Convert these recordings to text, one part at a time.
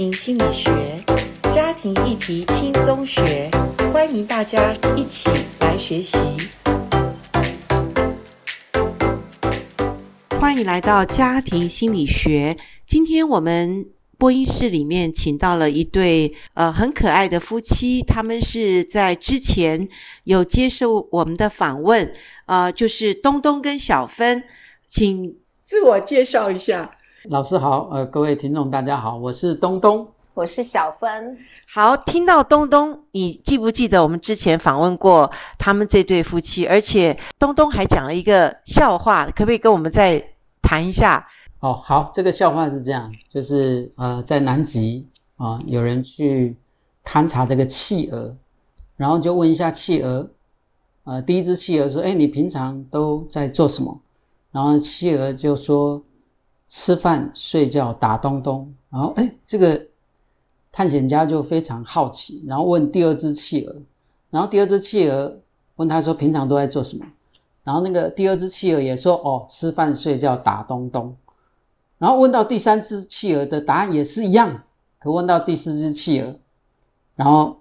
心理学，家庭议题轻松学，欢迎大家一起来学习。欢迎来到家庭心理学。今天我们播音室里面请到了一对呃很可爱的夫妻，他们是在之前有接受我们的访问，呃，就是东东跟小芬，请自我介绍一下。老师好，呃，各位听众大家好，我是东东，我是小芬。好，听到东东，你记不记得我们之前访问过他们这对夫妻？而且东东还讲了一个笑话，可不可以跟我们再谈一下？哦，好，这个笑话是这样，就是呃，在南极啊、呃，有人去勘察这个企鹅，然后就问一下企鹅，呃，第一只企鹅说：“哎，你平常都在做什么？”然后企鹅就说。吃饭、睡觉、打东东，然后哎，这个探险家就非常好奇，然后问第二只企鹅，然后第二只企鹅问他说：“平常都在做什么？”然后那个第二只企鹅也说：“哦，吃饭、睡觉、打东东。”然后问到第三只企鹅的答案也是一样，可问到第四只企鹅，然后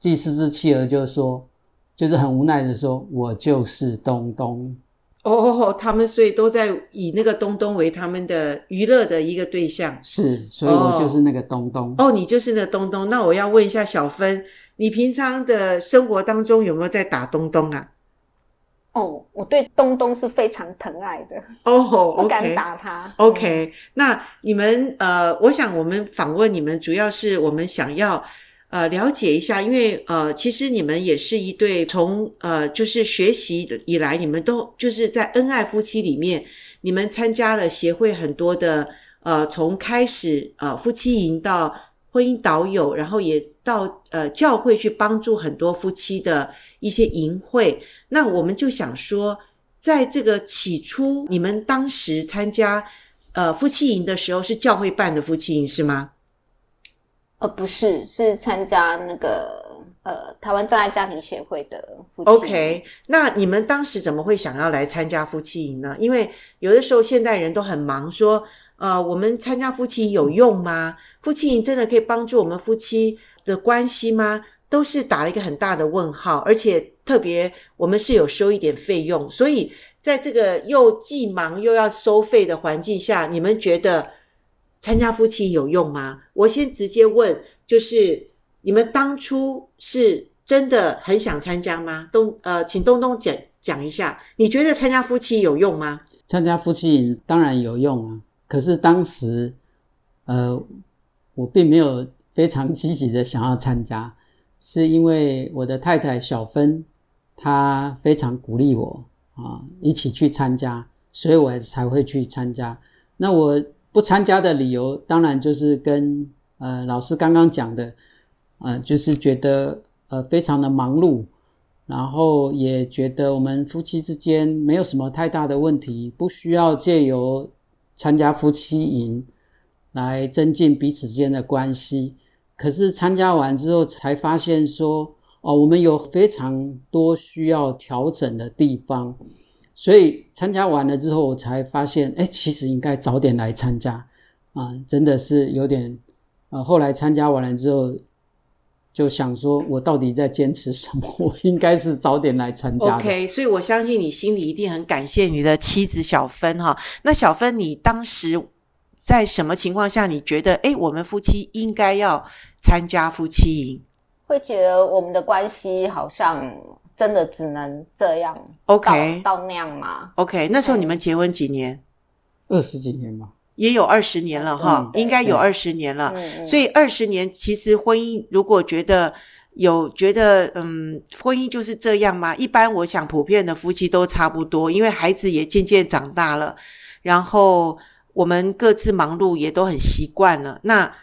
第四只企鹅就说，就是很无奈的说：“我就是东东。”哦，他们所以都在以那个东东为他们的娱乐的一个对象。是，所以我就是那个东东。哦，你就是那个东东。那我要问一下小芬，你平常的生活当中有没有在打东东啊？哦，我对东东是非常疼爱的。哦，okay，不敢打他。OK，嗯，那你们呃，我想我们访问你们，主要是我们想要。呃，了解一下，因为呃，其实你们也是一对从呃，就是学习以来，你们都就是在恩爱夫妻里面，你们参加了协会很多的呃，从开始呃夫妻营到婚姻导友，然后也到呃教会去帮助很多夫妻的一些营会。那我们就想说，在这个起初，你们当时参加呃夫妻营的时候，是教会办的夫妻营是吗？呃，不是，是参加那个呃台湾障碍家庭协会的夫妻。OK，那你们当时怎么会想要来参加夫妻营呢？因为有的时候现代人都很忙，说呃我们参加夫妻有用吗？夫妻营真的可以帮助我们夫妻的关系吗？都是打了一个很大的问号，而且特别我们是有收一点费用，所以在这个又既忙又要收费的环境下，你们觉得？参加夫妻有用吗？我先直接问，就是你们当初是真的很想参加吗？东呃，请东东讲讲一下，你觉得参加夫妻有用吗？参加夫妻当然有用啊，可是当时呃，我并没有非常积极的想要参加，是因为我的太太小芬她非常鼓励我啊，一起去参加，所以我才会去参加。那我。不参加的理由，当然就是跟呃老师刚刚讲的，呃就是觉得呃非常的忙碌，然后也觉得我们夫妻之间没有什么太大的问题，不需要借由参加夫妻营来增进彼此之间的关系。可是参加完之后才发现说，哦我们有非常多需要调整的地方。所以参加完了之后，我才发现，哎，其实应该早点来参加啊，真的是有点，呃，后来参加完了之后，就想说，我到底在坚持什么？我应该是早点来参加。OK，所以我相信你心里一定很感谢你的妻子小芬哈。那小芬，你当时在什么情况下，你觉得，哎，我们夫妻应该要参加夫妻营？会觉得我们的关系好像。真的只能这样，OK，到那样吗？OK，那时候你们结婚几年？二十几年吧，也有二十年了哈，嗯、应该有二十年了。所以二十年其实婚姻如果觉得有觉得嗯，婚姻就是这样吗？一般我想普遍的夫妻都差不多，因为孩子也渐渐长大了，然后我们各自忙碌也都很习惯了。那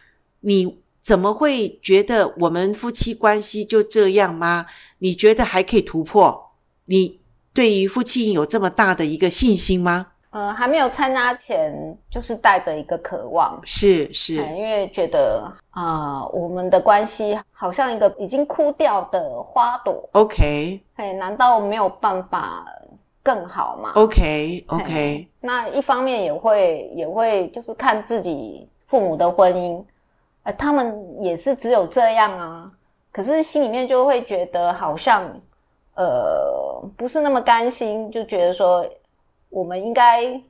你怎么会觉得我们夫妻关系就这样吗？你觉得还可以突破？你对于夫妻营有这么大的一个信心吗？呃，还没有参加前，就是带着一个渴望，是是，因为觉得啊、呃，我们的关系好像一个已经枯掉的花朵。OK，哎，难道没有办法更好吗？OK OK，那一方面也会也会就是看自己父母的婚姻。呃，他们也是只有这样啊，可是心里面就会觉得好像呃不是那么甘心，就觉得说我们应该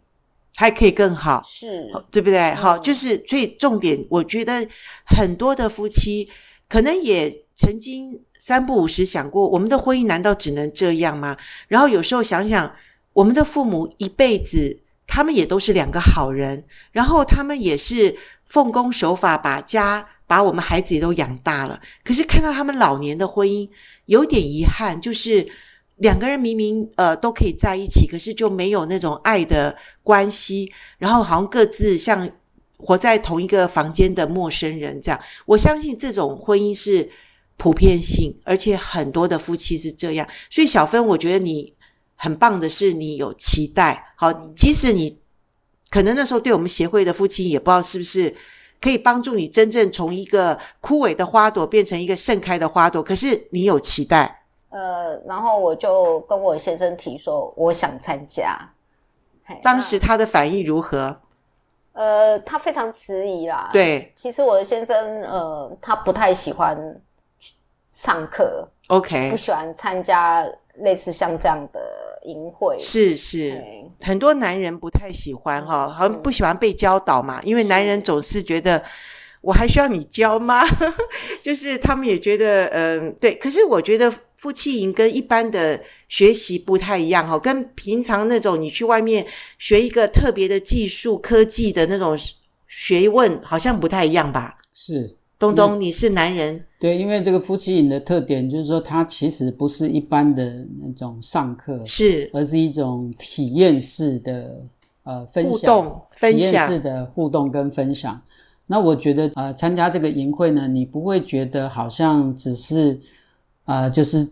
还可以更好，是，对不对？好，就是最重点，我觉得很多的夫妻可能也曾经三不五时想过，我们的婚姻难道只能这样吗？然后有时候想想，我们的父母一辈子，他们也都是两个好人，然后他们也是奉公守法，把家把我们孩子也都养大了。可是看到他们老年的婚姻，有点遗憾，就是两个人明明呃都可以在一起，可是就没有那种爱的关系，然后好像各自像活在同一个房间的陌生人这样。我相信这种婚姻是普遍性，而且很多的夫妻是这样。所以小芬，我觉得你。很棒的是，你有期待。好，即使你可能那时候对我们协会的夫妻也不知道是不是可以帮助你真正从一个枯萎的花朵变成一个盛开的花朵，可是你有期待。呃，然后我就跟我先生提说，我想参加。当时他的反应如何？呃，他非常迟疑啦。对，其实我的先生呃，他不太喜欢上课，OK，不喜欢参加。类似像这样的淫秽，是是，很多男人不太喜欢哈，好像不喜欢被教导嘛，因为男人总是觉得我还需要你教吗？就是他们也觉得，嗯，对。可是我觉得夫妻营跟一般的学习不太一样哈，跟平常那种你去外面学一个特别的技术、科技的那种学问，好像不太一样吧？是。东东，你是男人。对，因为这个夫妻营的特点就是说，它其实不是一般的那种上课，是，而是一种体验式的呃分享，互动分享，体验式的互动跟分享。那我觉得呃，参加这个营会呢，你不会觉得好像只是呃，就是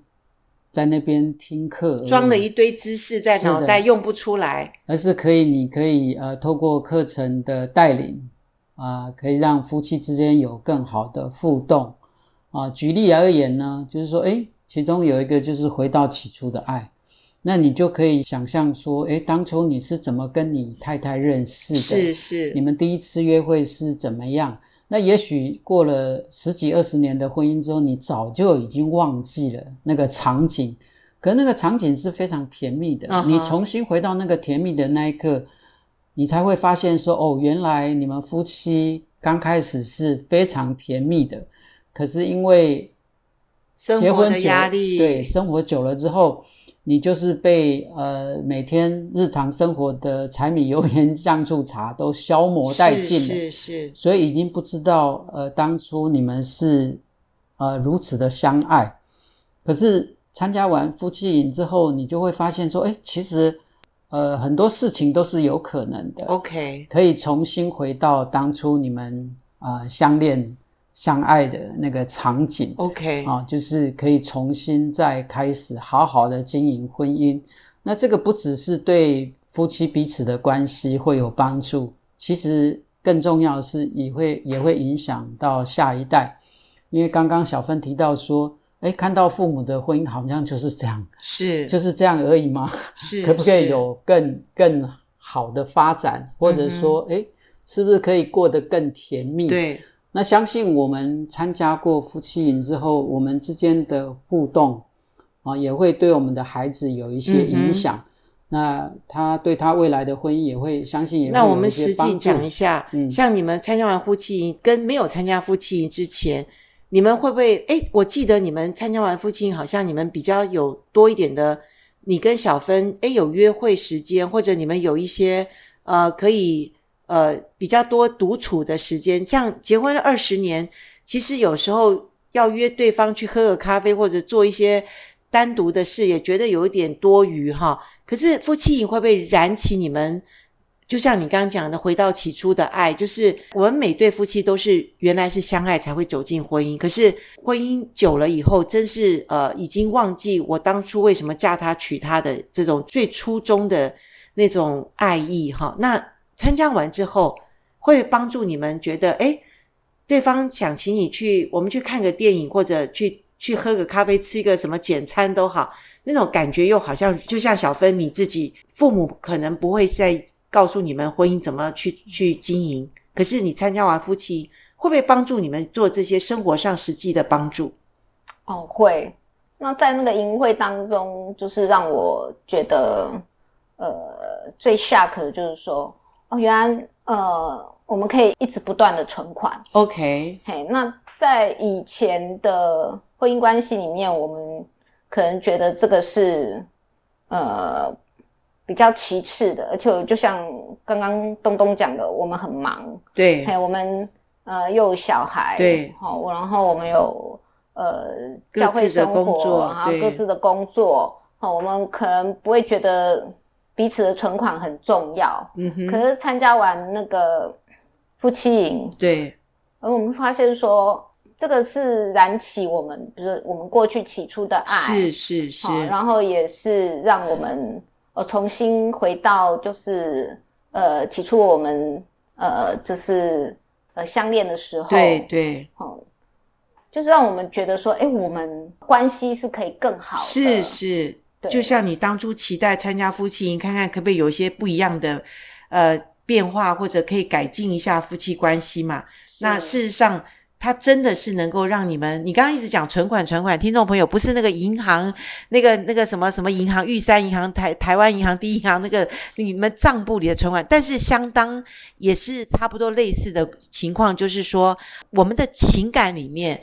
在那边听课，装了一堆知识在脑袋用不出来，而是可以，你可以呃，透过课程的带领。啊、呃，可以让夫妻之间有更好的互动啊。举例而言呢，就是说，诶，其中有一个就是回到起初的爱，那你就可以想象说，诶，当初你是怎么跟你太太认识的？是是。你们第一次约会是怎么样？那也许过了十几二十年的婚姻之后，你早就已经忘记了那个场景，可那个场景是非常甜蜜的。Uh-huh. 你重新回到那个甜蜜的那一刻。你才会发现说，哦，原来你们夫妻刚开始是非常甜蜜的，可是因为结婚的压力，对，生活久了之后，你就是被呃每天日常生活的柴米油盐酱醋茶都消磨殆尽了，是是是，所以已经不知道呃当初你们是呃如此的相爱，可是参加完夫妻营之后，你就会发现说，哎，其实。呃，很多事情都是有可能的。OK，可以重新回到当初你们啊、呃、相恋相爱的那个场景。OK，啊，就是可以重新再开始好好的经营婚姻。那这个不只是对夫妻彼此的关系会有帮助，其实更重要的是也会也会影响到下一代。因为刚刚小芬提到说。哎，看到父母的婚姻好像就是这样，是就是这样而已吗？是，可不可以有更更好的发展，或者说，哎、嗯，是不是可以过得更甜蜜？对，那相信我们参加过夫妻营之后，我们之间的互动啊，也会对我们的孩子有一些影响。嗯、那他对他未来的婚姻也会相信也。那我们实际讲一下，嗯，像你们参加完夫妻营，跟没有参加夫妻营之前。你们会不会？诶，我记得你们参加完夫妻营，好像你们比较有多一点的，你跟小芬，诶，有约会时间，或者你们有一些呃可以呃比较多独处的时间。像结婚了二十年，其实有时候要约对方去喝个咖啡，或者做一些单独的事，也觉得有一点多余哈。可是夫妻营会不会燃起你们？就像你刚刚讲的，回到起初的爱，就是我们每对夫妻都是原来是相爱才会走进婚姻，可是婚姻久了以后，真是呃已经忘记我当初为什么嫁他娶他的这种最初衷的那种爱意哈。那参加完之后，会帮助你们觉得，诶，对方想请你去，我们去看个电影，或者去去喝个咖啡，吃一个什么简餐都好，那种感觉又好像就像小芬你自己父母可能不会再。告诉你们婚姻怎么去去经营，可是你参加完夫妻会不会帮助你们做这些生活上实际的帮助？哦，会。那在那个营会当中，就是让我觉得，呃，最 shock 的就是说，哦，原来呃，我们可以一直不断的存款。OK。嘿，那在以前的婚姻关系里面，我们可能觉得这个是呃比较其次的，而且就像刚刚东东讲的，我们很忙。对。嘿，我们呃又有小孩。对。好，然后我们有。呃，教会生活，然后各自的工作，好，我们可能不会觉得彼此的存款很重要，嗯哼。可是参加完那个夫妻营，对，而我们发现说，这个是燃起我们，比如说我们过去起初的爱，是是是，然后也是让我们呃重新回到就是呃起初我们呃就是呃相恋的时候，对对，好。就是让我们觉得说，哎，我们关系是可以更好的。是是，对，就像你当初期待参加夫妻营，看看可不可以有一些不一样的呃变化，或者可以改进一下夫妻关系嘛？那事实上。它真的是能够让你们，你刚刚一直讲存款存款，听众朋友不是那个银行那个那个什么什么银行玉山银行台台湾银行第一银行那个你们账簿里的存款，但是相当也是差不多类似的情况，就是说我们的情感里面。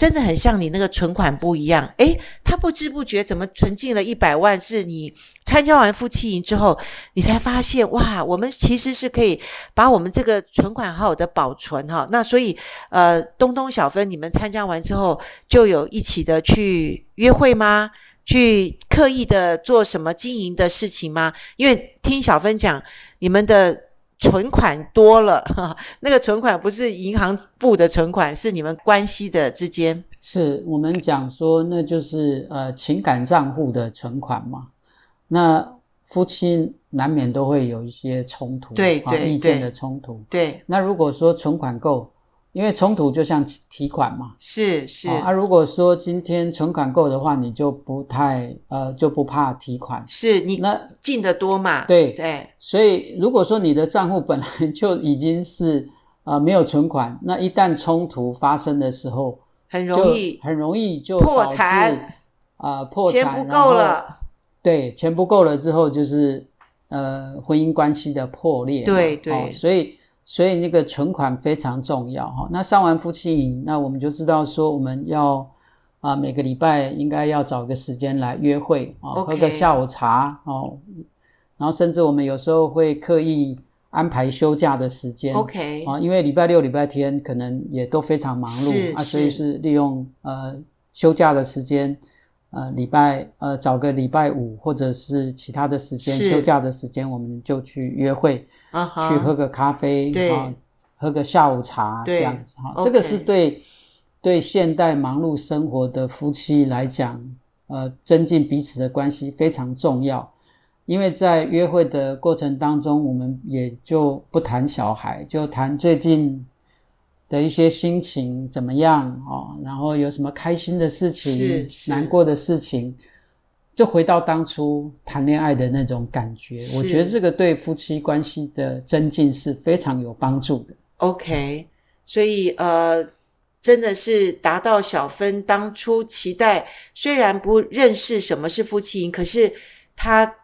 真的很像你那个存款不一样，诶，他不知不觉怎么存进了一百万？是你参加完夫妻营之后，你才发现哇，我们其实是可以把我们这个存款好好的保存哈。那所以呃，东东小芬，你们参加完之后就有一起的去约会吗？去刻意的做什么经营的事情吗？因为听小芬讲，你们的。存款多了，哈，那个存款不是银行部的存款，是你们关系的之间。是我们讲说，那就是呃情感账户的存款嘛。那夫妻难免都会有一些冲突，对对，对，意见的冲突。对。那如果说存款够。因为冲突就像提款嘛，是是。啊，如果说今天存款够的话，你就不太呃就不怕提款。是你那进得多嘛？对对。所以如果说你的账户本来就已经是呃没有存款，那一旦冲突发生的时候，很容易很容易就破产啊、呃、破产，钱不够了。对，钱不够了之后就是呃婚姻关系的破裂。对对、哦。所以。所以那个存款非常重要哈。那上完夫妻营，那我们就知道说我们要啊每个礼拜应该要找个时间来约会啊，okay. 喝个下午茶哦。然后甚至我们有时候会刻意安排休假的时间，OK 啊，因为礼拜六、礼拜天可能也都非常忙碌啊，所以是利用呃休假的时间。呃，礼拜呃找个礼拜五或者是其他的时间，休假的时间，我们就去约会，uh-huh, 去喝个咖啡，对，啊，喝个下午茶这样子哈。这个是对对现代忙碌生活的夫妻来讲，呃，增进彼此的关系非常重要。因为在约会的过程当中，我们也就不谈小孩，就谈最近。的一些心情怎么样哦？然后有什么开心的事情，难过的事情，就回到当初谈恋爱的那种感觉。我觉得这个对夫妻关系的增进是非常有帮助的。OK，所以呃，真的是达到小芬当初期待，虽然不认识什么是夫妻营，可是他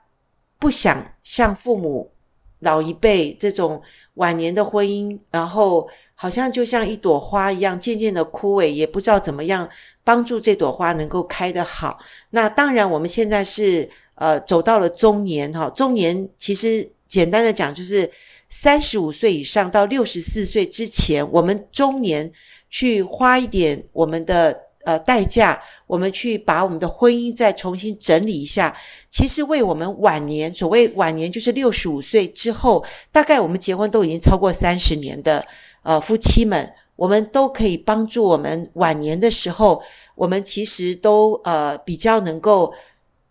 不想像父母老一辈这种晚年的婚姻，然后。好像就像一朵花一样，渐渐的枯萎，也不知道怎么样帮助这朵花能够开得好。那当然，我们现在是呃走到了中年哈，中年其实简单的讲就是三十五岁以上到六十四岁之前，我们中年去花一点我们的呃代价，我们去把我们的婚姻再重新整理一下。其实为我们晚年，所谓晚年就是六十五岁之后，大概我们结婚都已经超过三十年的。呃，夫妻们，我们都可以帮助我们晚年的时候，我们其实都呃比较能够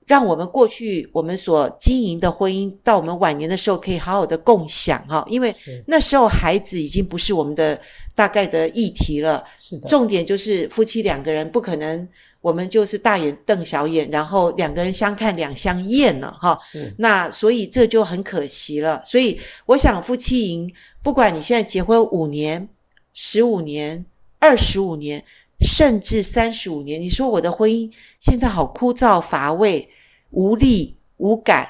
让我们过去我们所经营的婚姻，到我们晚年的时候可以好好的共享哈，因为那时候孩子已经不是我们的大概的议题了。是的。重点就是夫妻两个人不可能，我们就是大眼瞪小眼，然后两个人相看两相厌了哈。那所以这就很可惜了。所以我想夫妻营。不管你现在结婚五年，十五年、二十五年，甚至三十五年。你说我的婚姻现在好枯燥乏味、无力无感。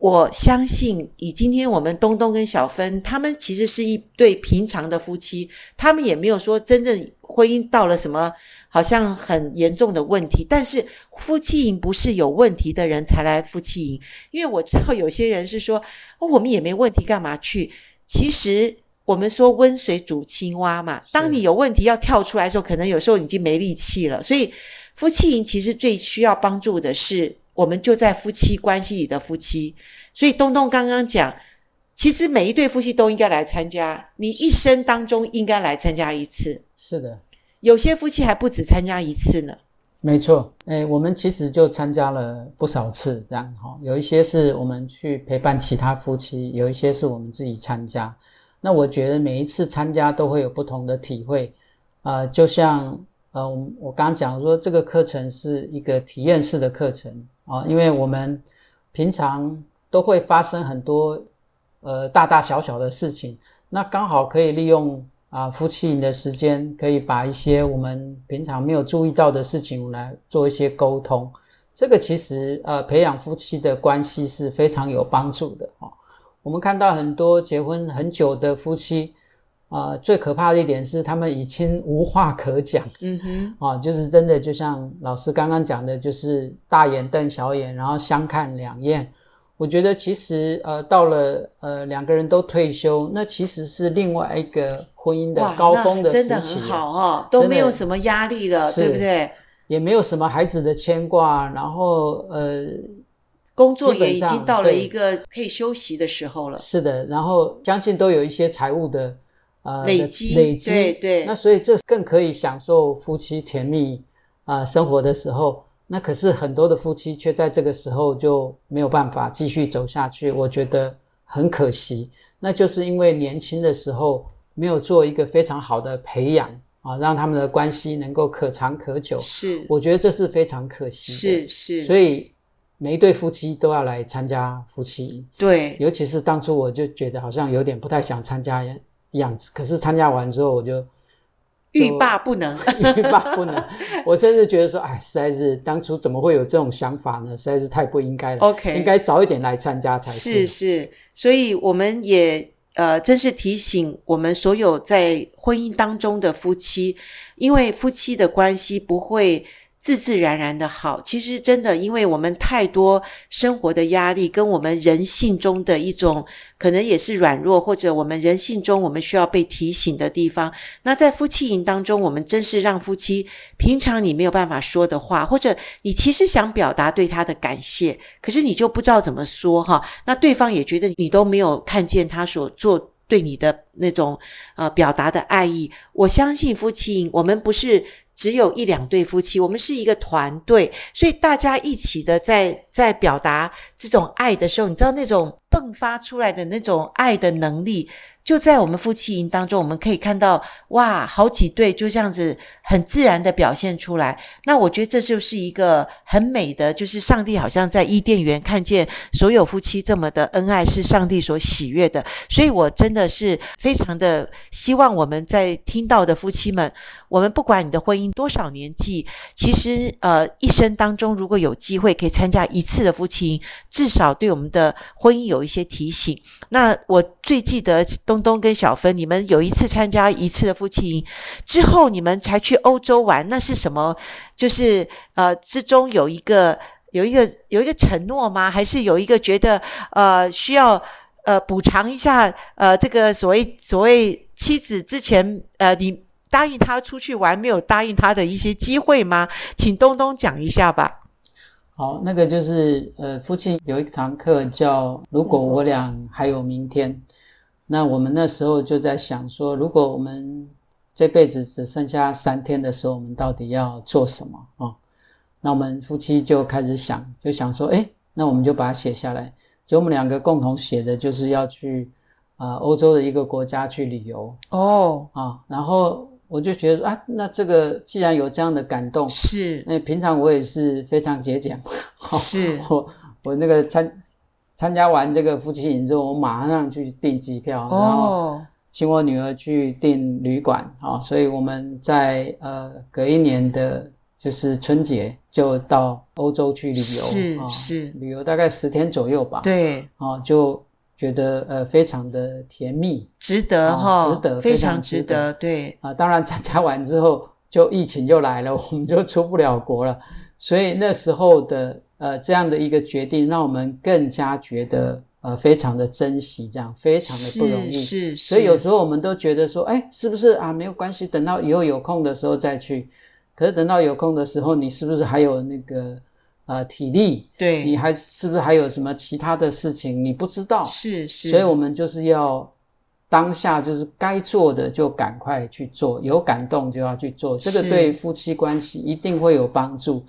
我相信，以今天我们东东跟小芬，他们其实是一对平常的夫妻，他们也没有说真正婚姻到了什么好像很严重的问题。但是夫妻营不是有问题的人才来夫妻营，因为我知道有些人是说，哦，我们也没问题，干嘛去？其实我们说温水煮青蛙嘛，当你有问题要跳出来的时候，可能有时候已经没力气了。所以夫妻营其实最需要帮助的是。我们就在夫妻关系里的夫妻，所以东东刚刚讲，其实每一对夫妻都应该来参加，你一生当中应该来参加一次。是的，有些夫妻还不止参加一次呢。没错，诶，我们其实就参加了不少次，这样哈，有一些是我们去陪伴其他夫妻，有一些是我们自己参加。那我觉得每一次参加都会有不同的体会，呃，就像呃，我刚刚讲说这个课程是一个体验式的课程。啊，因为我们平常都会发生很多呃大大小小的事情，那刚好可以利用啊夫妻营的时间，可以把一些我们平常没有注意到的事情来做一些沟通。这个其实呃培养夫妻的关系是非常有帮助的啊。我们看到很多结婚很久的夫妻。啊、呃，最可怕的一点是他们已经无话可讲，嗯哼，啊，就是真的就像老师刚刚讲的，就是大眼瞪小眼，然后相看两厌。我觉得其实呃到了呃两个人都退休，那其实是另外一个婚姻的高峰的时期，真的很好哦，都没有什么压力了，对不对？也没有什么孩子的牵挂，然后呃工作也已经到了一个可以休息的时候了。是的，然后将近都有一些财务的。呃，累积累积，对对，那所以这更可以享受夫妻甜蜜啊、呃、生活的时候。那可是很多的夫妻却在这个时候就没有办法继续走下去，我觉得很可惜。那就是因为年轻的时候没有做一个非常好的培养啊，让他们的关系能够可长可久。是，我觉得这是非常可惜的。是是，所以每一对夫妻都要来参加夫妻营。对，尤其是当初我就觉得好像有点不太想参加。样子，可是参加完之后，我就欲罢不能，欲罢不能。我甚至觉得说，哎，实在是当初怎么会有这种想法呢？实在是太不应该了。OK，应该早一点来参加才是。是是，所以我们也呃，真是提醒我们所有在婚姻当中的夫妻，因为夫妻的关系不会。自自然然的好，其实真的，因为我们太多生活的压力，跟我们人性中的一种可能也是软弱，或者我们人性中我们需要被提醒的地方。那在夫妻营当中，我们真是让夫妻平常你没有办法说的话，或者你其实想表达对他的感谢，可是你就不知道怎么说哈。那对方也觉得你都没有看见他所做对你的那种呃表达的爱意。我相信夫妻营，我们不是。只有一两对夫妻，我们是一个团队，所以大家一起的在在表达这种爱的时候，你知道那种迸发出来的那种爱的能力。就在我们夫妻营当中，我们可以看到，哇，好几对就这样子很自然的表现出来。那我觉得这就是一个很美的，就是上帝好像在伊甸园看见所有夫妻这么的恩爱，是上帝所喜悦的。所以我真的是非常的希望我们在听到的夫妻们，我们不管你的婚姻多少年纪，其实呃一生当中如果有机会可以参加一次的夫妻营，至少对我们的婚姻有一些提醒。那我最记得东。东跟小芬，你们有一次参加一次的夫妻营之后，你们才去欧洲玩，那是什么？就是呃之中有一个有一个有一个承诺吗？还是有一个觉得呃需要呃补偿一下呃这个所谓所谓妻子之前呃你答应他出去玩没有答应他的一些机会吗？请东东讲一下吧。好，那个就是呃夫妻有一堂课叫如果我俩还有明天。那我们那时候就在想说，如果我们这辈子只剩下三天的时候，我们到底要做什么啊、哦？那我们夫妻就开始想，就想说，哎，那我们就把它写下来。就我们两个共同写的，就是要去啊、呃、欧洲的一个国家去旅游哦啊、哦。然后我就觉得啊，那这个既然有这样的感动，是。那平常我也是非常节俭，是。我我那个参。参加完这个夫妻营之后，我马上去订机票，然后请我女儿去订旅馆，啊，所以我们在呃隔一年的，就是春节就到欧洲去旅游，是是，旅游大概十天左右吧，对，啊，就觉得呃非常的甜蜜，值得哈，值得，非常值得，对，啊，当然参加完之后就疫情又来了，我们就出不了国了，所以那时候的呃这样的一个决定，让我们更加觉得。呃，非常的珍惜，这样非常的不容易，是，是，所以有时候我们都觉得说，哎，是不是啊？没有关系，等到以后有空的时候再去。可是等到有空的时候，你是不是还有那个呃体力？对，你还是不是还有什么其他的事情？你不知道，是是。所以我们就是要当下就是该做的就赶快去做，有感动就要去做，这个对夫妻关系一定会有帮助。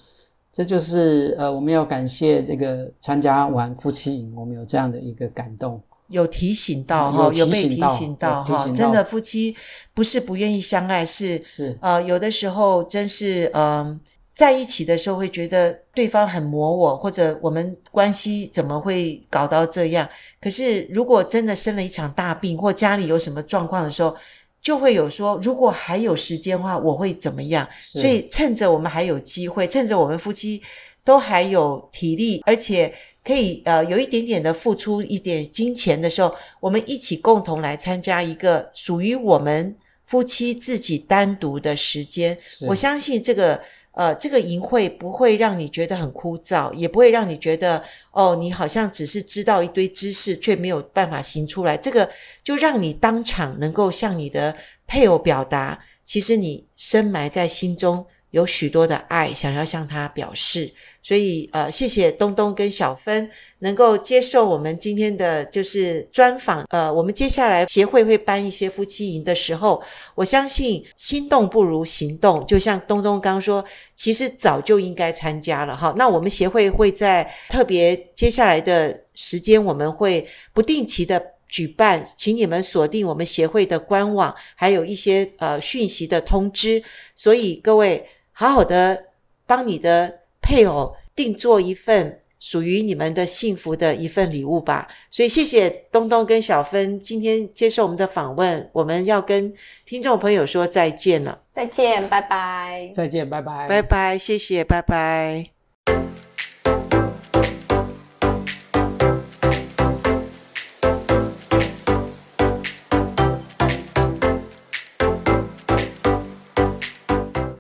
这就是呃，我们要感谢这个参加完夫妻营，我们有这样的一个感动，有提醒到哈，有被提醒到哈，真的夫妻不是不愿意相爱，是是呃，有的时候真是嗯、呃，在一起的时候会觉得对方很磨我，或者我们关系怎么会搞到这样？可是如果真的生了一场大病，或家里有什么状况的时候，就会有说，如果还有时间的话，我会怎么样？所以趁着我们还有机会，趁着我们夫妻都还有体力，而且可以呃有一点点的付出一点金钱的时候，我们一起共同来参加一个属于我们夫妻自己单独的时间。我相信这个。呃，这个淫秽不会让你觉得很枯燥，也不会让你觉得哦，你好像只是知道一堆知识，却没有办法行出来。这个就让你当场能够向你的配偶表达，其实你深埋在心中。有许多的爱想要向他表示，所以呃，谢谢东东跟小芬能够接受我们今天的就是专访。呃，我们接下来协会会办一些夫妻营的时候，我相信心动不如行动。就像东东刚说，其实早就应该参加了哈。那我们协会会在特别接下来的时间，我们会不定期的举办，请你们锁定我们协会的官网，还有一些呃讯息的通知。所以各位。好好的帮你的配偶定做一份属于你们的幸福的一份礼物吧。所以谢谢东东跟小芬今天接受我们的访问，我们要跟听众朋友说再见了。再见，拜拜。再见，拜拜。拜拜，谢谢，拜拜。